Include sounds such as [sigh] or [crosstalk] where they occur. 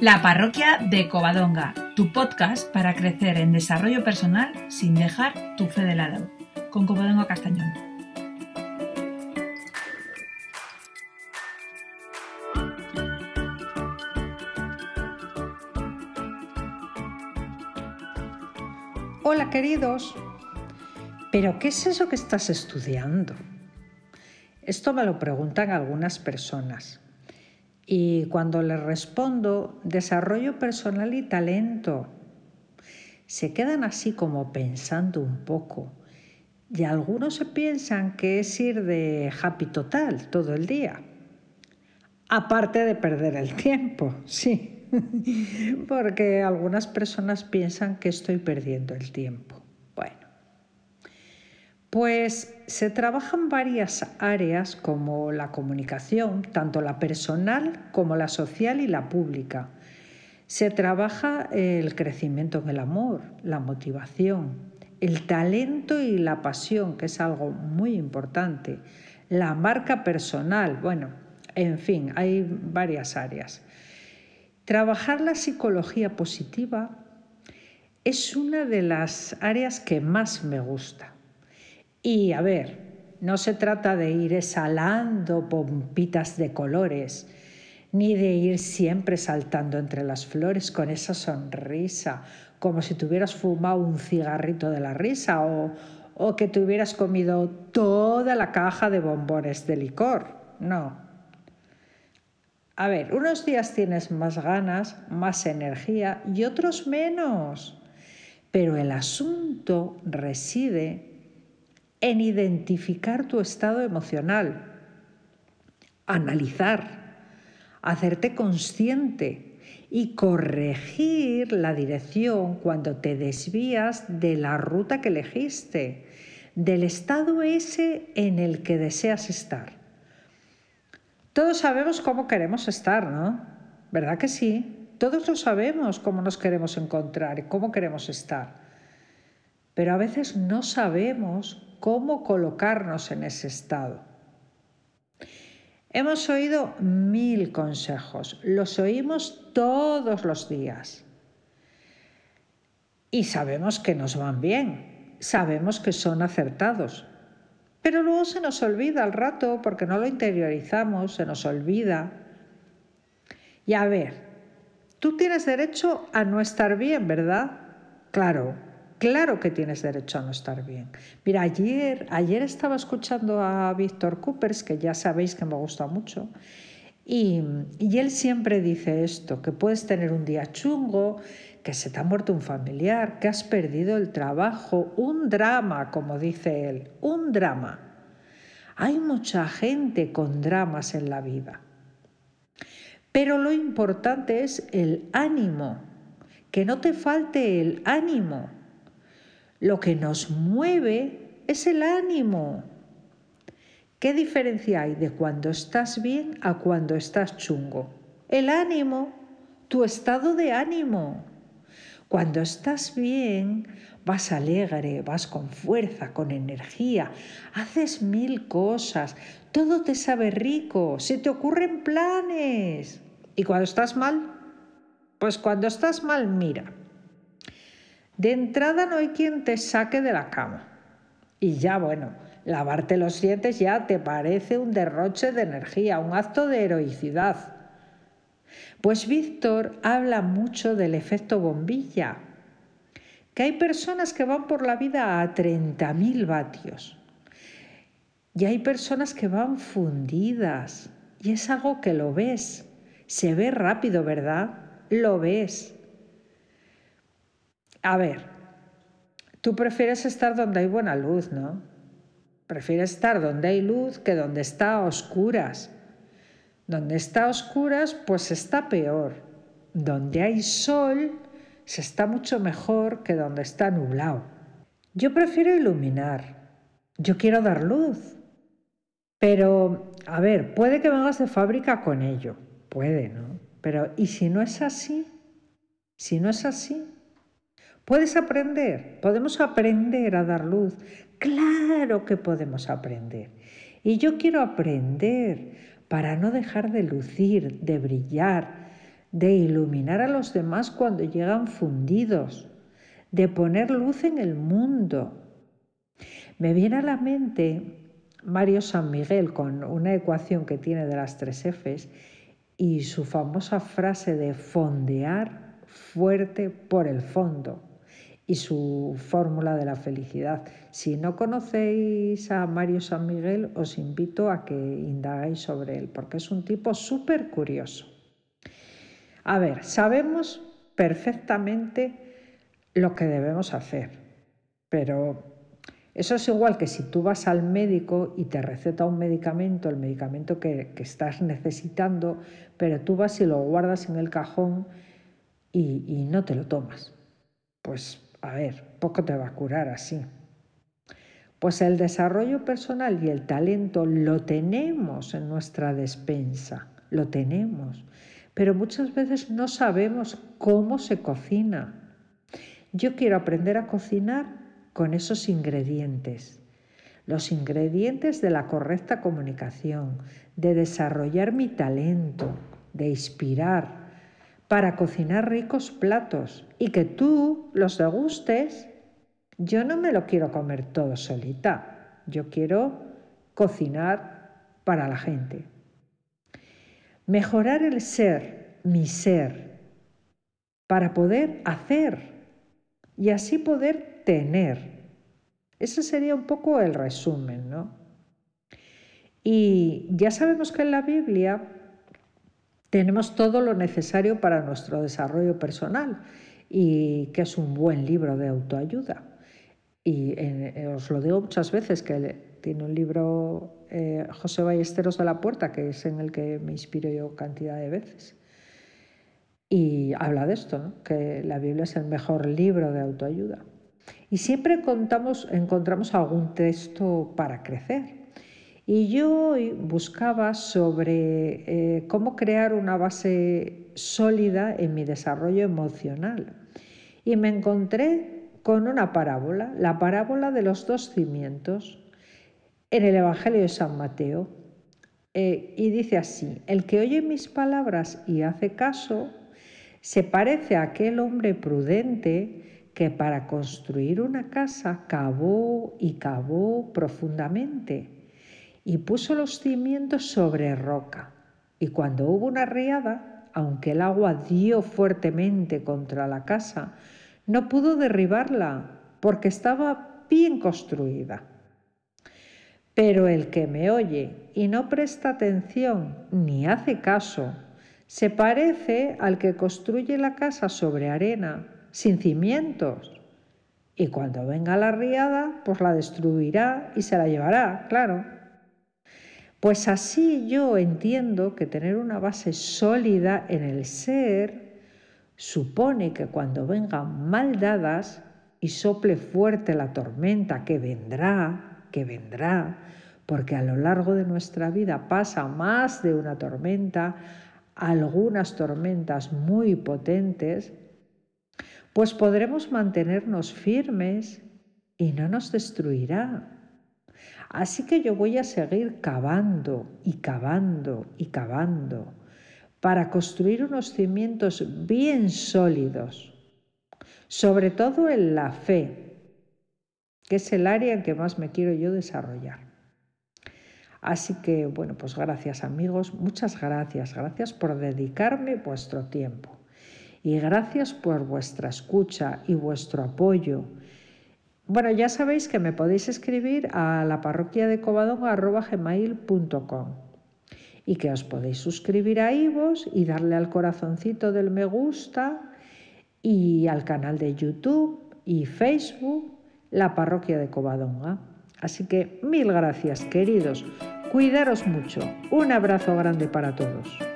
La parroquia de Covadonga, tu podcast para crecer en desarrollo personal sin dejar tu fe de lado, con Covadonga Castañón. Hola queridos, ¿pero qué es eso que estás estudiando? Esto me lo preguntan algunas personas. Y cuando les respondo, desarrollo personal y talento, se quedan así como pensando un poco. Y algunos se piensan que es ir de happy total todo el día. Aparte de perder el tiempo, [laughs] sí. Porque algunas personas piensan que estoy perdiendo el tiempo. Pues se trabajan varias áreas como la comunicación, tanto la personal como la social y la pública. Se trabaja el crecimiento en el amor, la motivación, el talento y la pasión, que es algo muy importante, la marca personal, bueno, en fin, hay varias áreas. Trabajar la psicología positiva es una de las áreas que más me gusta y a ver, no se trata de ir exhalando pompitas de colores, ni de ir siempre saltando entre las flores con esa sonrisa, como si tuvieras fumado un cigarrito de la risa o, o que te hubieras comido toda la caja de bombones de licor. No. A ver, unos días tienes más ganas, más energía y otros menos. Pero el asunto reside en identificar tu estado emocional, analizar, hacerte consciente y corregir la dirección cuando te desvías de la ruta que elegiste, del estado ese en el que deseas estar. Todos sabemos cómo queremos estar, ¿no? ¿Verdad que sí? Todos lo sabemos cómo nos queremos encontrar y cómo queremos estar. Pero a veces no sabemos cómo colocarnos en ese estado. Hemos oído mil consejos, los oímos todos los días. Y sabemos que nos van bien, sabemos que son acertados. Pero luego se nos olvida al rato porque no lo interiorizamos, se nos olvida. Y a ver, tú tienes derecho a no estar bien, ¿verdad? Claro, Claro que tienes derecho a no estar bien. Mira, ayer, ayer estaba escuchando a Víctor Coopers, que ya sabéis que me gusta mucho, y, y, él siempre dice esto, que puedes tener un día chungo, que se te ha muerto un familiar, que has perdido el trabajo, un drama, como dice él, un drama. Hay mucha gente con dramas en la vida. Pero lo importante es el ánimo, que no te falte el ánimo lo que nos mueve es el ánimo. ¿Qué diferencia hay de cuando estás bien a cuando estás chungo? El ánimo, tu estado de ánimo. Cuando estás bien, vas alegre, vas con fuerza, con energía, haces mil cosas, todo te sabe rico, se te ocurren planes. ¿Y cuando estás mal? Pues cuando estás mal, mira, de entrada no hay quien te saque de la cama. Y ya bueno, lavarte los dientes ya te parece un derroche de energía, un acto de heroicidad. Pues Víctor habla mucho del efecto bombilla, que hay personas que van por la vida a 30.000 vatios y hay personas que van fundidas y es algo que lo ves, se ve rápido, ¿verdad? Lo ves. A ver, tú prefieres estar donde hay buena luz, ¿no? Prefieres estar donde hay luz que donde está a oscuras. Donde está a oscuras, pues está peor. Donde hay sol, se está mucho mejor que donde está nublado. Yo prefiero iluminar. Yo quiero dar luz. Pero, a ver, puede que vengas de fábrica con ello. Puede, ¿no? Pero, ¿y si no es así? Si no es así, ¿Puedes aprender? ¿Podemos aprender a dar luz? Claro que podemos aprender. Y yo quiero aprender para no dejar de lucir, de brillar, de iluminar a los demás cuando llegan fundidos, de poner luz en el mundo. Me viene a la mente Mario San Miguel con una ecuación que tiene de las tres Fs y su famosa frase de fondear fuerte por el fondo y su fórmula de la felicidad. Si no conocéis a Mario San Miguel, os invito a que indagáis sobre él, porque es un tipo súper curioso. A ver, sabemos perfectamente lo que debemos hacer, pero eso es igual que si tú vas al médico y te receta un medicamento, el medicamento que, estás necesitando, pero tú vas y lo guardas en el cajón y, y no te lo tomas. Pues a ver, poco te va a curar así. Pues el desarrollo personal y el talento lo tenemos en nuestra despensa, lo tenemos, pero muchas veces no sabemos cómo se cocina. Yo quiero aprender a cocinar con esos ingredientes. Los ingredientes de la correcta comunicación, de desarrollar mi talento, de inspirar, para cocinar ricos platos y que tú los degustes. Yo no me lo quiero comer todo solita, yo quiero cocinar para la gente. Mejorar el ser, mi ser, para poder hacer y así poder tener. Ese sería un poco el resumen, ¿no? Y ya sabemos que en la Biblia tenemos todo lo necesario para nuestro desarrollo personal y que es un buen libro de autoayuda. Y eh, os lo digo muchas veces, que tiene un libro eh, José Ballesteros de la Puerta, que es en el que me inspiro yo cantidad de veces. Y habla de esto, que la Biblia es el mejor libro de autoayuda. Y siempre encontramos algún texto para crecer. Y yo buscaba sobre eh, cómo crear una base sólida en mi desarrollo emocional. Y me encontré con una parábola, la parábola de los dos cimientos, en el Evangelio de San Mateo. Eh, y dice así, el que oye mis palabras y hace caso, se parece a aquel hombre prudente que para construir una casa cavó y cavó profundamente y puso los cimientos sobre roca. Y cuando hubo una riada, aunque el agua dio fuertemente contra la casa, no pudo derribarla porque estaba bien construida. Pero el que me oye y no presta atención ni hace caso, se parece al que construye la casa sobre arena sin cimientos. Y cuando venga la riada, pues la destruirá y se la llevará, claro. Pues así yo entiendo que tener una base sólida en el ser supone que cuando vengan mal dadas y sople fuerte la tormenta que vendrá, que vendrá, porque a lo largo de nuestra vida pasa más de una tormenta, algunas tormentas muy potentes, pues podremos mantenernos firmes y no nos destruirá. Así que yo voy a seguir cavando y cavando y cavando para construir unos cimientos bien sólidos, sobre todo en la fe, que es el área en que más me quiero yo desarrollar. Así que, bueno, pues gracias amigos, muchas gracias, gracias por dedicarme vuestro tiempo y gracias por vuestra escucha y vuestro apoyo. Bueno, ya sabéis que me podéis escribir a la parroquia de y que os podéis suscribir a Ivos y darle al corazoncito del me gusta y al canal de YouTube y Facebook La Parroquia de Covadonga. Así que mil gracias, queridos. Cuidaros mucho. Un abrazo grande para todos.